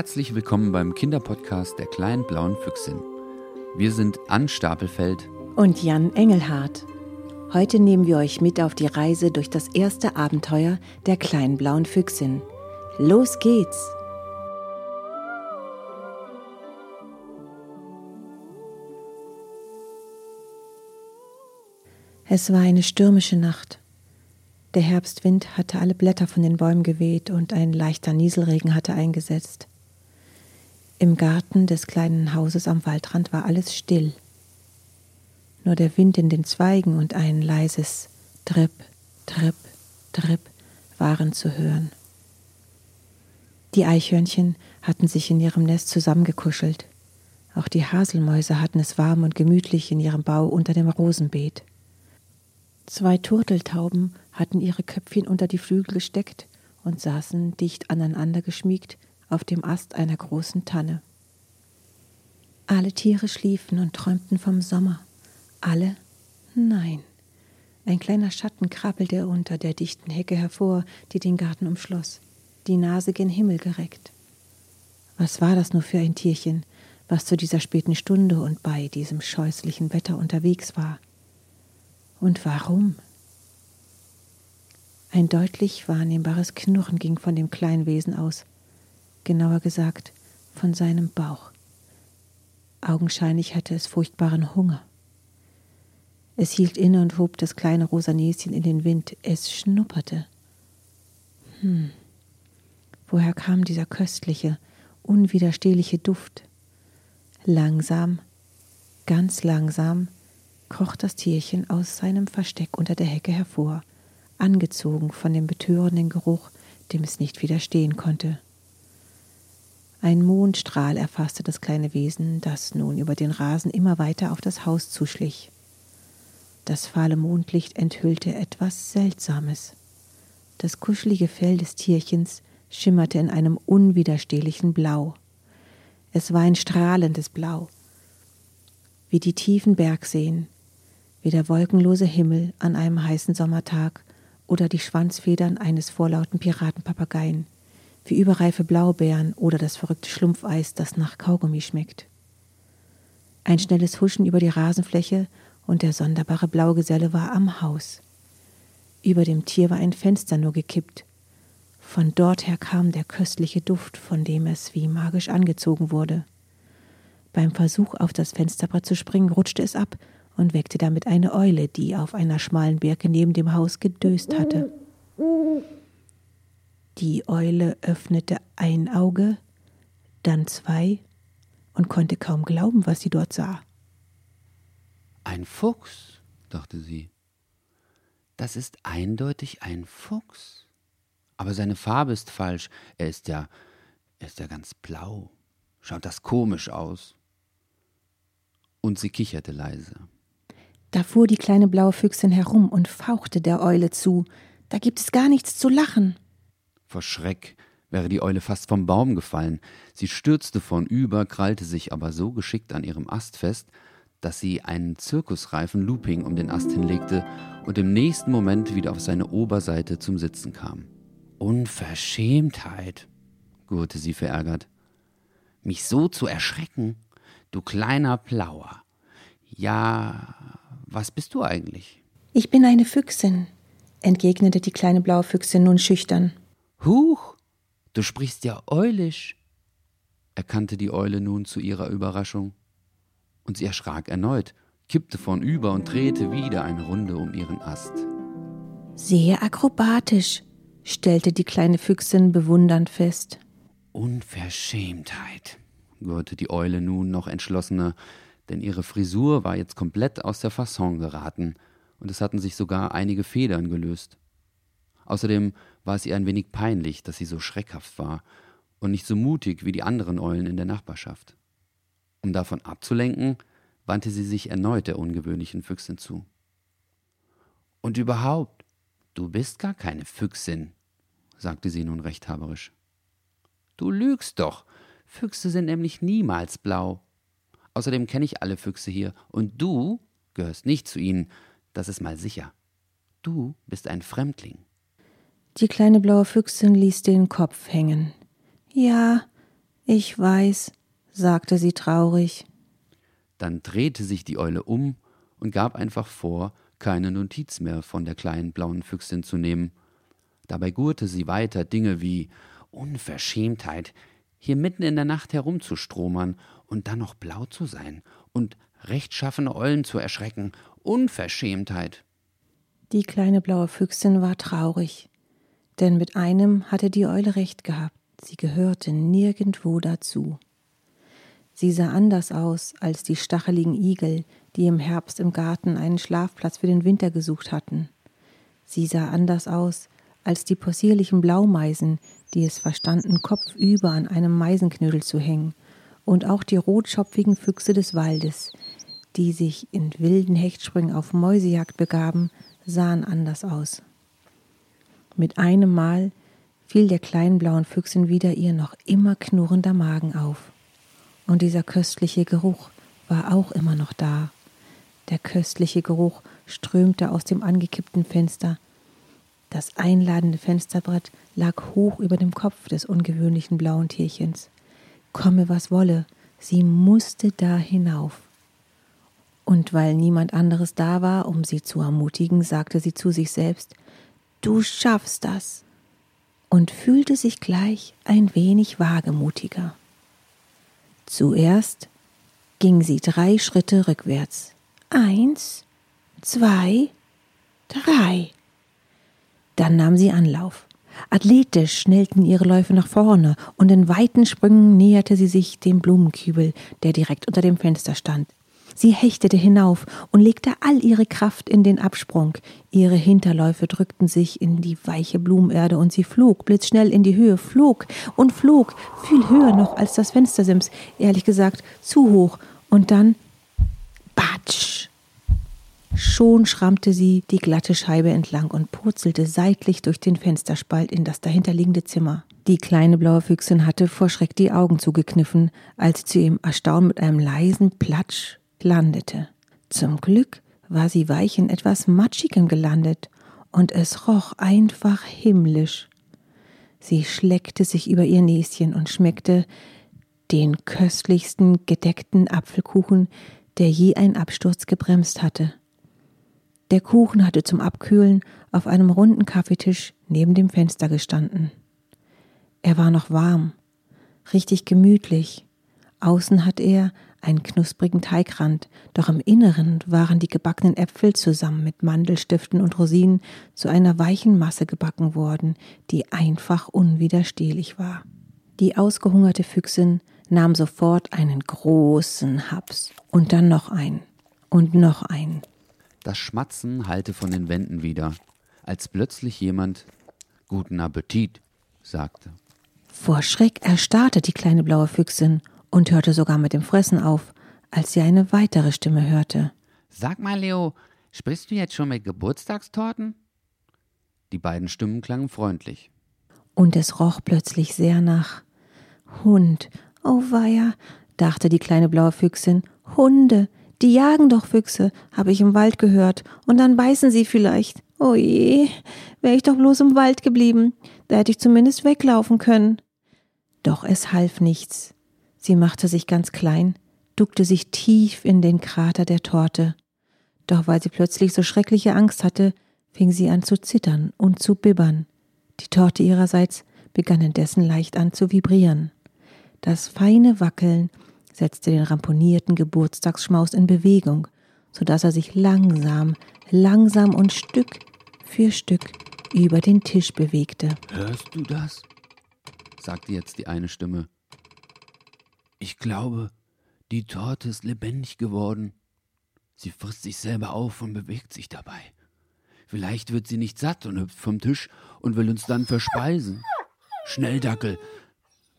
Herzlich willkommen beim Kinderpodcast der kleinen blauen Füchsin. Wir sind Ann Stapelfeld und Jan Engelhardt. Heute nehmen wir euch mit auf die Reise durch das erste Abenteuer der kleinen blauen Füchsin. Los geht's! Es war eine stürmische Nacht. Der Herbstwind hatte alle Blätter von den Bäumen geweht und ein leichter Nieselregen hatte eingesetzt. Im Garten des kleinen Hauses am Waldrand war alles still. Nur der Wind in den Zweigen und ein leises Tripp, Tripp, Tripp waren zu hören. Die Eichhörnchen hatten sich in ihrem Nest zusammengekuschelt. Auch die Haselmäuse hatten es warm und gemütlich in ihrem Bau unter dem Rosenbeet. Zwei Turteltauben hatten ihre Köpfchen unter die Flügel gesteckt und saßen dicht aneinander geschmiegt auf dem Ast einer großen Tanne. Alle Tiere schliefen und träumten vom Sommer. Alle? Nein. Ein kleiner Schatten krabbelte unter der dichten Hecke hervor, die den Garten umschloss, die Nase gen Himmel gereckt. Was war das nur für ein Tierchen, was zu dieser späten Stunde und bei diesem scheußlichen Wetter unterwegs war? Und warum? Ein deutlich wahrnehmbares Knurren ging von dem kleinen Wesen aus, genauer gesagt von seinem Bauch. Augenscheinlich hatte es furchtbaren Hunger. Es hielt inne und hob das kleine rosa Näschen in den Wind. Es schnupperte. Hm, woher kam dieser köstliche, unwiderstehliche Duft? Langsam, ganz langsam kroch das Tierchen aus seinem Versteck unter der Hecke hervor, angezogen von dem betörenden Geruch, dem es nicht widerstehen konnte. Ein Mondstrahl erfasste das kleine Wesen, das nun über den Rasen immer weiter auf das Haus zuschlich. Das fahle Mondlicht enthüllte etwas Seltsames. Das kuschelige Fell des Tierchens schimmerte in einem unwiderstehlichen Blau. Es war ein strahlendes Blau, wie die tiefen Bergseen, wie der wolkenlose Himmel an einem heißen Sommertag oder die Schwanzfedern eines vorlauten Piratenpapageien, wie überreife Blaubeeren oder das verrückte Schlumpfeis, das nach Kaugummi schmeckt. Ein schnelles Huschen über die Rasenfläche und der sonderbare Blaugeselle war am Haus. Über dem Tier war ein Fenster nur gekippt. Von dort her kam der köstliche Duft, von dem es wie magisch angezogen wurde. Beim Versuch, auf das Fensterbrett zu springen, rutschte es ab und weckte damit eine Eule, die auf einer schmalen Birke neben dem Haus gedöst hatte. Die Eule öffnete ein Auge, dann zwei und konnte kaum glauben, was sie dort sah. Ein Fuchs, dachte sie. Das ist eindeutig ein Fuchs. Aber seine Farbe ist falsch. Er ist ja, er ist ja ganz blau. Schaut das komisch aus. Und sie kicherte leise. Da fuhr die kleine blaue Füchsin herum und fauchte der Eule zu. Da gibt es gar nichts zu lachen. Vor Schreck wäre die Eule fast vom Baum gefallen. Sie stürzte vornüber, krallte sich aber so geschickt an ihrem Ast fest, dass sie einen zirkusreifen Looping um den Ast hinlegte und im nächsten Moment wieder auf seine Oberseite zum Sitzen kam. Unverschämtheit, gurrte sie verärgert. Mich so zu erschrecken, du kleiner Plauer. Ja, was bist du eigentlich? Ich bin eine Füchsin, entgegnete die kleine blaue Füchsin nun schüchtern. Huch, du sprichst ja eulisch, erkannte die Eule nun zu ihrer Überraschung. Und sie erschrak erneut, kippte vornüber und drehte wieder eine Runde um ihren Ast. Sehr akrobatisch, stellte die kleine Füchsin bewundernd fest. Unverschämtheit, gurrte die Eule nun noch entschlossener, denn ihre Frisur war jetzt komplett aus der Fasson geraten und es hatten sich sogar einige Federn gelöst. Außerdem war es ihr ein wenig peinlich, dass sie so schreckhaft war und nicht so mutig wie die anderen Eulen in der Nachbarschaft. Um davon abzulenken, wandte sie sich erneut der ungewöhnlichen Füchsin zu. Und überhaupt, du bist gar keine Füchsin, sagte sie nun rechthaberisch. Du lügst doch. Füchse sind nämlich niemals blau. Außerdem kenne ich alle Füchse hier und du gehörst nicht zu ihnen, das ist mal sicher. Du bist ein Fremdling. Die kleine blaue Füchsin ließ den Kopf hängen. Ja, Ich weiß, sagte sie traurig. Dann drehte sich die Eule um und gab einfach vor, keine Notiz mehr von der kleinen blauen Füchsin zu nehmen. Dabei gurte sie weiter Dinge wie Unverschämtheit, hier mitten in der Nacht herumzustromern und dann noch blau zu sein und rechtschaffene Eulen zu erschrecken. Unverschämtheit. Die kleine blaue Füchsin war traurig, denn mit einem hatte die Eule recht gehabt, sie gehörte nirgendwo dazu. Sie sah anders aus als die stacheligen Igel, die im Herbst im Garten einen Schlafplatz für den Winter gesucht hatten. Sie sah anders aus als die possierlichen Blaumeisen, die es verstanden, kopfüber an einem Meisenknödel zu hängen, und auch die rotschopfigen Füchse des Waldes, die sich in wilden Hechtsprüngen auf Mäusejagd begaben, sahen anders aus. Mit einem Mal fiel der kleinen blauen Füchsin wieder ihr noch immer knurrender Magen auf. Und dieser köstliche Geruch war auch immer noch da. Der köstliche Geruch strömte aus dem angekippten Fenster. Das einladende Fensterbrett lag hoch über dem Kopf des ungewöhnlichen blauen Tierchens. Komme, was wolle, sie musste da hinauf. Und weil niemand anderes da war, um sie zu ermutigen, sagte sie zu sich selbst Du schaffst das und fühlte sich gleich ein wenig wagemutiger. Zuerst ging sie drei Schritte rückwärts. Eins, zwei, drei. Dann nahm sie Anlauf. Athletisch schnellten ihre Läufe nach vorne, und in weiten Sprüngen näherte sie sich dem Blumenkübel, der direkt unter dem Fenster stand. Sie hechtete hinauf und legte all ihre Kraft in den Absprung. Ihre Hinterläufe drückten sich in die weiche Blumenerde und sie flog blitzschnell in die Höhe, flog und flog, viel höher noch als das Fenstersims, ehrlich gesagt zu hoch. Und dann Batsch! Schon schrammte sie die glatte Scheibe entlang und purzelte seitlich durch den Fensterspalt in das dahinterliegende Zimmer. Die kleine blaue Füchsin hatte vor Schreck die Augen zugekniffen, als sie im Erstaunen mit einem leisen Platsch landete. Zum Glück war sie weich in etwas Matschigem gelandet, und es roch einfach himmlisch. Sie schleckte sich über ihr Näschen und schmeckte den köstlichsten gedeckten Apfelkuchen, der je ein Absturz gebremst hatte. Der Kuchen hatte zum Abkühlen auf einem runden Kaffeetisch neben dem Fenster gestanden. Er war noch warm, richtig gemütlich. Außen hatte er einen knusprigen Teigrand, doch im Inneren waren die gebackenen Äpfel zusammen mit Mandelstiften und Rosinen zu einer weichen Masse gebacken worden, die einfach unwiderstehlich war. Die ausgehungerte Füchsin nahm sofort einen großen Haps und dann noch einen und noch einen. Das Schmatzen hallte von den Wänden wieder, als plötzlich jemand Guten Appetit sagte. Vor Schreck erstarrte die kleine blaue Füchsin und hörte sogar mit dem Fressen auf, als sie eine weitere Stimme hörte. Sag mal, Leo, sprichst du jetzt schon mit Geburtstagstorten? Die beiden Stimmen klangen freundlich. Und es roch plötzlich sehr nach Hund. Oh weia, dachte die kleine blaue Füchsin. Hunde, die jagen doch Füchse, habe ich im Wald gehört, und dann beißen sie vielleicht. Oh je, wäre ich doch bloß im Wald geblieben, da hätte ich zumindest weglaufen können. Doch es half nichts. Sie machte sich ganz klein, duckte sich tief in den Krater der Torte. Doch weil sie plötzlich so schreckliche Angst hatte, fing sie an zu zittern und zu bibbern. Die Torte ihrerseits begann indessen leicht an zu vibrieren. Das feine Wackeln setzte den ramponierten Geburtstagsschmaus in Bewegung, so dass er sich langsam, langsam und Stück für Stück über den Tisch bewegte. Hörst du das? sagte jetzt die eine Stimme. Ich glaube, die Torte ist lebendig geworden. Sie frisst sich selber auf und bewegt sich dabei. Vielleicht wird sie nicht satt und hüpft vom Tisch und will uns dann verspeisen. Schnell, Dackel,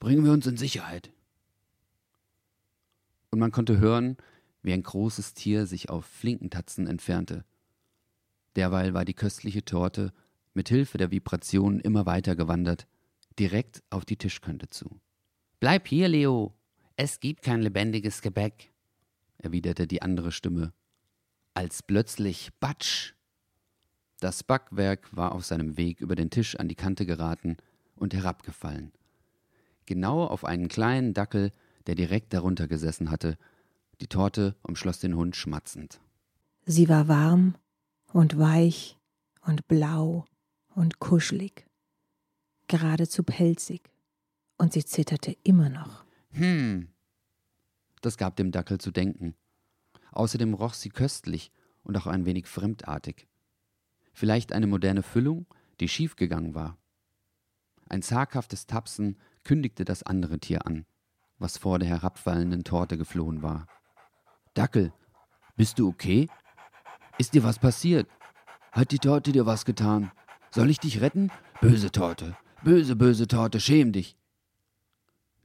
bringen wir uns in Sicherheit. Und man konnte hören, wie ein großes Tier sich auf Flinkentatzen entfernte. Derweil war die köstliche Torte mit Hilfe der Vibrationen immer weiter gewandert, direkt auf die Tischkante zu. Bleib hier, Leo, es gibt kein lebendiges Gebäck, erwiderte die andere Stimme, als plötzlich Batsch. Das Backwerk war auf seinem Weg über den Tisch an die Kante geraten und herabgefallen. genau auf einen kleinen Dackel, der direkt darunter gesessen hatte. Die Torte umschloss den Hund schmatzend. Sie war warm und weich und blau und kuschelig, geradezu pelzig, und sie zitterte immer noch. Hm. Das gab dem Dackel zu denken. Außerdem roch sie köstlich und auch ein wenig fremdartig. Vielleicht eine moderne Füllung, die schiefgegangen war. Ein zaghaftes Tapsen kündigte das andere Tier an, was vor der herabfallenden Torte geflohen war. Dackel, bist du okay? Ist dir was passiert? Hat die Torte dir was getan? Soll ich dich retten? Böse Torte, böse, böse Torte, schäm dich.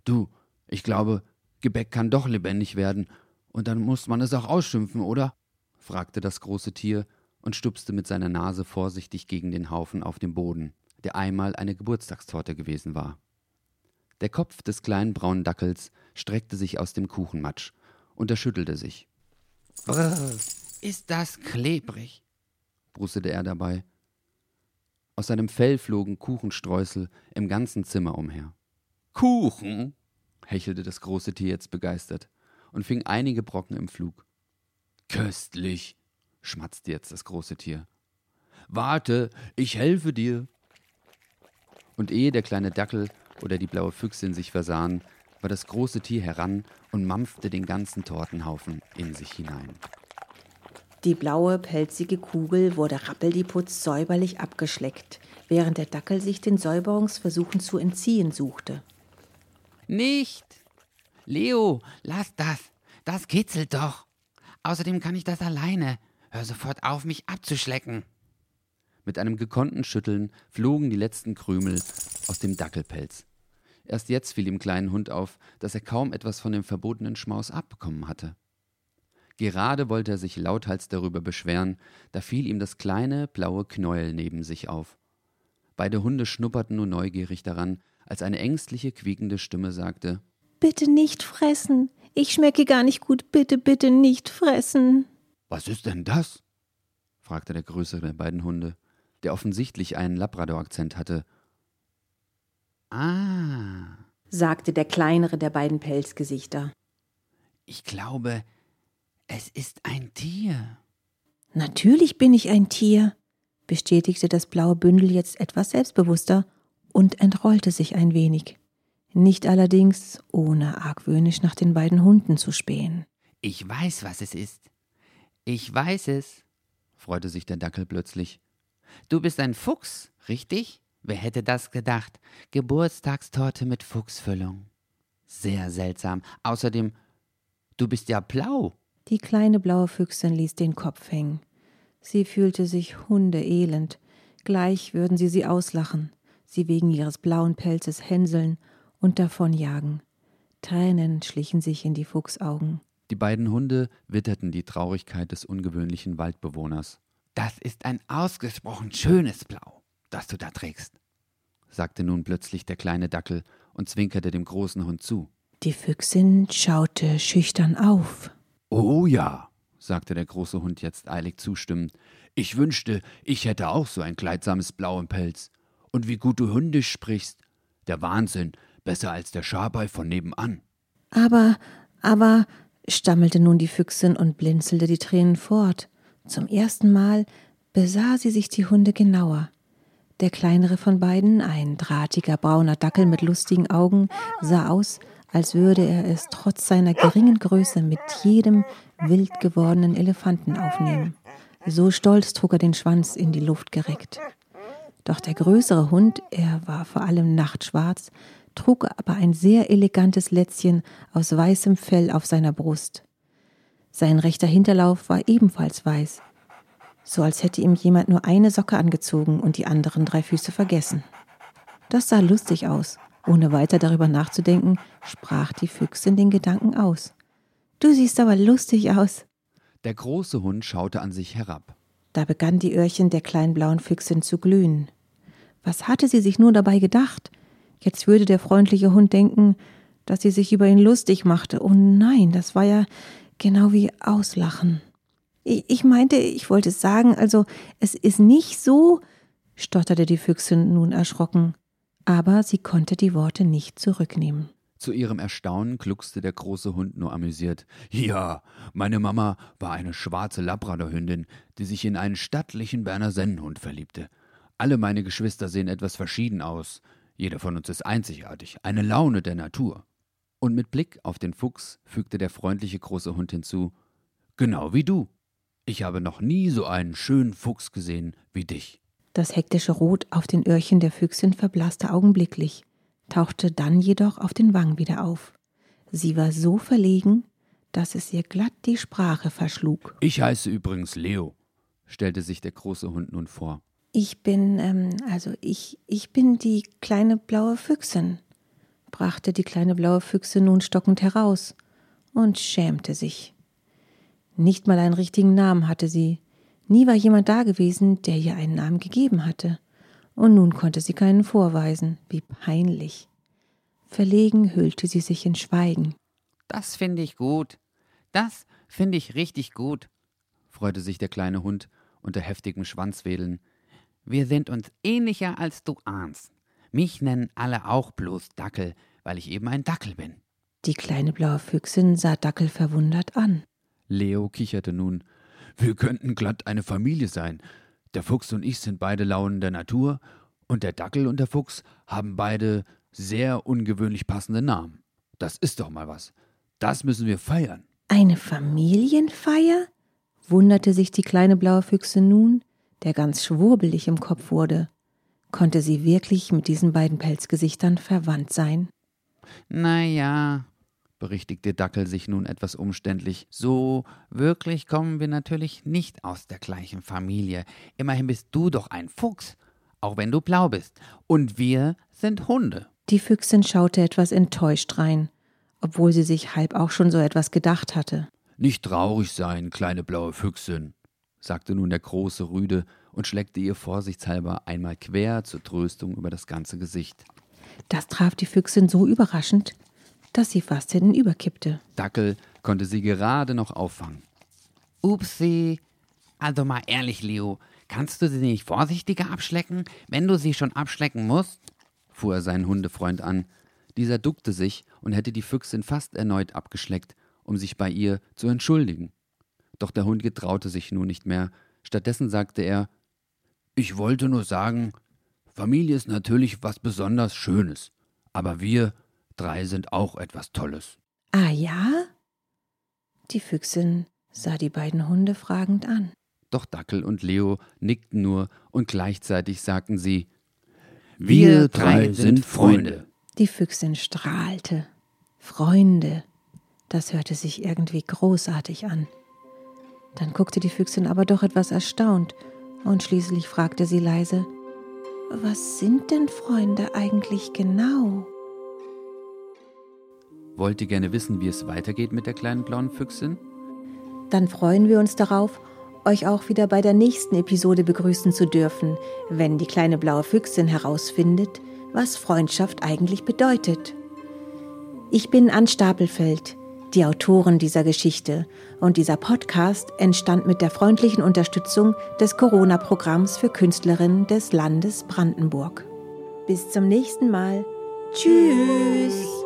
Du, ich glaube, Gebäck kann doch lebendig werden, und dann muss man es auch ausschimpfen, oder? fragte das große Tier und stupste mit seiner Nase vorsichtig gegen den Haufen auf dem Boden, der einmal eine Geburtstagstorte gewesen war. Der Kopf des kleinen braunen Dackels streckte sich aus dem Kuchenmatsch, und er schüttelte sich. Brrr, ist das klebrig, brustete er dabei. Aus seinem Fell flogen Kuchenstreusel im ganzen Zimmer umher. Kuchen, hechelte das große Tier jetzt begeistert und fing einige Brocken im Flug. Köstlich, schmatzte jetzt das große Tier. Warte, ich helfe dir. Und ehe der kleine Dackel oder die blaue Füchsin sich versahen, war das große Tier heran und mampfte den ganzen Tortenhaufen in sich hinein. Die blaue, pelzige Kugel wurde rappeldieputz säuberlich abgeschleckt, während der Dackel sich den Säuberungsversuchen zu entziehen suchte. Nicht! Leo, lass das! Das kitzelt doch! Außerdem kann ich das alleine. Hör sofort auf, mich abzuschlecken. Mit einem gekonnten Schütteln flogen die letzten Krümel aus dem Dackelpelz. Erst jetzt fiel dem kleinen Hund auf, dass er kaum etwas von dem verbotenen Schmaus abbekommen hatte. Gerade wollte er sich lauthals darüber beschweren, da fiel ihm das kleine, blaue Knäuel neben sich auf. Beide Hunde schnupperten nur neugierig daran, als eine ängstliche, quiekende Stimme sagte Bitte nicht fressen. Ich schmecke gar nicht gut. Bitte, bitte nicht fressen. Was ist denn das? fragte der größere der beiden Hunde, der offensichtlich einen Labrador-Akzent hatte. Ah, sagte der kleinere der beiden Pelzgesichter. Ich glaube, es ist ein Tier. Natürlich bin ich ein Tier, bestätigte das blaue Bündel jetzt etwas selbstbewusster und entrollte sich ein wenig. Nicht allerdings, ohne argwöhnisch nach den beiden Hunden zu spähen. Ich weiß, was es ist. Ich weiß es, freute sich der Dackel plötzlich. Du bist ein Fuchs, richtig? Wer hätte das gedacht? Geburtstagstorte mit Fuchsfüllung. Sehr seltsam. Außerdem, du bist ja blau. Die kleine blaue Füchsin ließ den Kopf hängen. Sie fühlte sich hundeelend. Gleich würden sie sie auslachen sie wegen ihres blauen Pelzes hänseln und davonjagen. Tränen schlichen sich in die Fuchsaugen. Die beiden Hunde witterten die Traurigkeit des ungewöhnlichen Waldbewohners. Das ist ein ausgesprochen schönes Blau, das du da trägst, sagte nun plötzlich der kleine Dackel und zwinkerte dem großen Hund zu. Die Füchsin schaute schüchtern auf. Oh ja, sagte der große Hund jetzt eilig zustimmend. Ich wünschte, ich hätte auch so ein kleidsames Blau im Pelz. Und wie gut du Hundisch sprichst. Der Wahnsinn, besser als der Schabei von nebenan. Aber, aber, stammelte nun die Füchsin und blinzelte die Tränen fort. Zum ersten Mal besah sie sich die Hunde genauer. Der kleinere von beiden, ein drahtiger brauner Dackel mit lustigen Augen, sah aus, als würde er es trotz seiner geringen Größe mit jedem wild gewordenen Elefanten aufnehmen. So stolz trug er den Schwanz in die Luft gereckt. Doch der größere Hund, er war vor allem nachtschwarz, trug aber ein sehr elegantes Lätzchen aus weißem Fell auf seiner Brust. Sein rechter Hinterlauf war ebenfalls weiß, so als hätte ihm jemand nur eine Socke angezogen und die anderen drei Füße vergessen. Das sah lustig aus. Ohne weiter darüber nachzudenken, sprach die Füchsin den Gedanken aus. Du siehst aber lustig aus. Der große Hund schaute an sich herab. Da begann die Öhrchen der kleinen blauen Füchsin zu glühen. Was hatte sie sich nur dabei gedacht? Jetzt würde der freundliche Hund denken, dass sie sich über ihn lustig machte. Oh nein, das war ja genau wie Auslachen. Ich, ich meinte, ich wollte sagen, also es ist nicht so, stotterte die Füchsin nun erschrocken. Aber sie konnte die Worte nicht zurücknehmen. Zu ihrem Erstaunen gluckste der große Hund nur amüsiert. Ja, meine Mama war eine schwarze Labradorhündin, die sich in einen stattlichen Berner Sennenhund verliebte. Alle meine Geschwister sehen etwas verschieden aus. Jeder von uns ist einzigartig, eine Laune der Natur. Und mit Blick auf den Fuchs fügte der freundliche große Hund hinzu Genau wie du. Ich habe noch nie so einen schönen Fuchs gesehen wie dich. Das hektische Rot auf den Öhrchen der Füchsin verblasste augenblicklich tauchte dann jedoch auf den Wangen wieder auf. Sie war so verlegen, dass es ihr glatt die Sprache verschlug. Ich heiße übrigens Leo, stellte sich der große Hund nun vor. Ich bin, ähm, also ich, ich bin die kleine blaue Füchsin, brachte die kleine blaue Füchse nun stockend heraus und schämte sich. Nicht mal einen richtigen Namen hatte sie. Nie war jemand da gewesen, der ihr einen Namen gegeben hatte und nun konnte sie keinen vorweisen. Wie peinlich. Verlegen hüllte sie sich in Schweigen. Das finde ich gut. Das finde ich richtig gut, freute sich der kleine Hund unter heftigem Schwanzwedeln. Wir sind uns ähnlicher, als du ahnst. Mich nennen alle auch bloß Dackel, weil ich eben ein Dackel bin. Die kleine blaue Füchsin sah Dackel verwundert an. Leo kicherte nun. Wir könnten glatt eine Familie sein. Der Fuchs und ich sind beide Launen der Natur, und der Dackel und der Fuchs haben beide sehr ungewöhnlich passende Namen. Das ist doch mal was. Das müssen wir feiern. Eine Familienfeier? wunderte sich die kleine blaue Füchse nun, der ganz schwurbelig im Kopf wurde. Konnte sie wirklich mit diesen beiden Pelzgesichtern verwandt sein? Na ja, berichtigte Dackel sich nun etwas umständlich. So wirklich kommen wir natürlich nicht aus der gleichen Familie. Immerhin bist du doch ein Fuchs, auch wenn du blau bist. Und wir sind Hunde. Die Füchsin schaute etwas enttäuscht rein, obwohl sie sich halb auch schon so etwas gedacht hatte. Nicht traurig sein, kleine blaue Füchsin, sagte nun der große Rüde und schleckte ihr vorsichtshalber einmal quer zur Tröstung über das ganze Gesicht. Das traf die Füchsin so überraschend, dass sie fast hinüberkippte. Dackel konnte sie gerade noch auffangen. Upsi. Also mal ehrlich, Leo, kannst du sie nicht vorsichtiger abschlecken, wenn du sie schon abschlecken musst? fuhr er seinen Hundefreund an. Dieser duckte sich und hätte die Füchsin fast erneut abgeschleckt, um sich bei ihr zu entschuldigen. Doch der Hund getraute sich nun nicht mehr. Stattdessen sagte er Ich wollte nur sagen, Familie ist natürlich was besonders Schönes, aber wir Drei sind auch etwas Tolles. Ah ja? Die Füchsin sah die beiden Hunde fragend an. Doch Dackel und Leo nickten nur und gleichzeitig sagten sie Wir drei sind Freunde. Die Füchsin strahlte. Freunde. Das hörte sich irgendwie großartig an. Dann guckte die Füchsin aber doch etwas erstaunt und schließlich fragte sie leise Was sind denn Freunde eigentlich genau? Wollt ihr gerne wissen, wie es weitergeht mit der kleinen blauen Füchsin? Dann freuen wir uns darauf, euch auch wieder bei der nächsten Episode begrüßen zu dürfen, wenn die kleine blaue Füchsin herausfindet, was Freundschaft eigentlich bedeutet. Ich bin Ann Stapelfeld, die Autorin dieser Geschichte, und dieser Podcast entstand mit der freundlichen Unterstützung des Corona-Programms für Künstlerinnen des Landes Brandenburg. Bis zum nächsten Mal. Tschüss.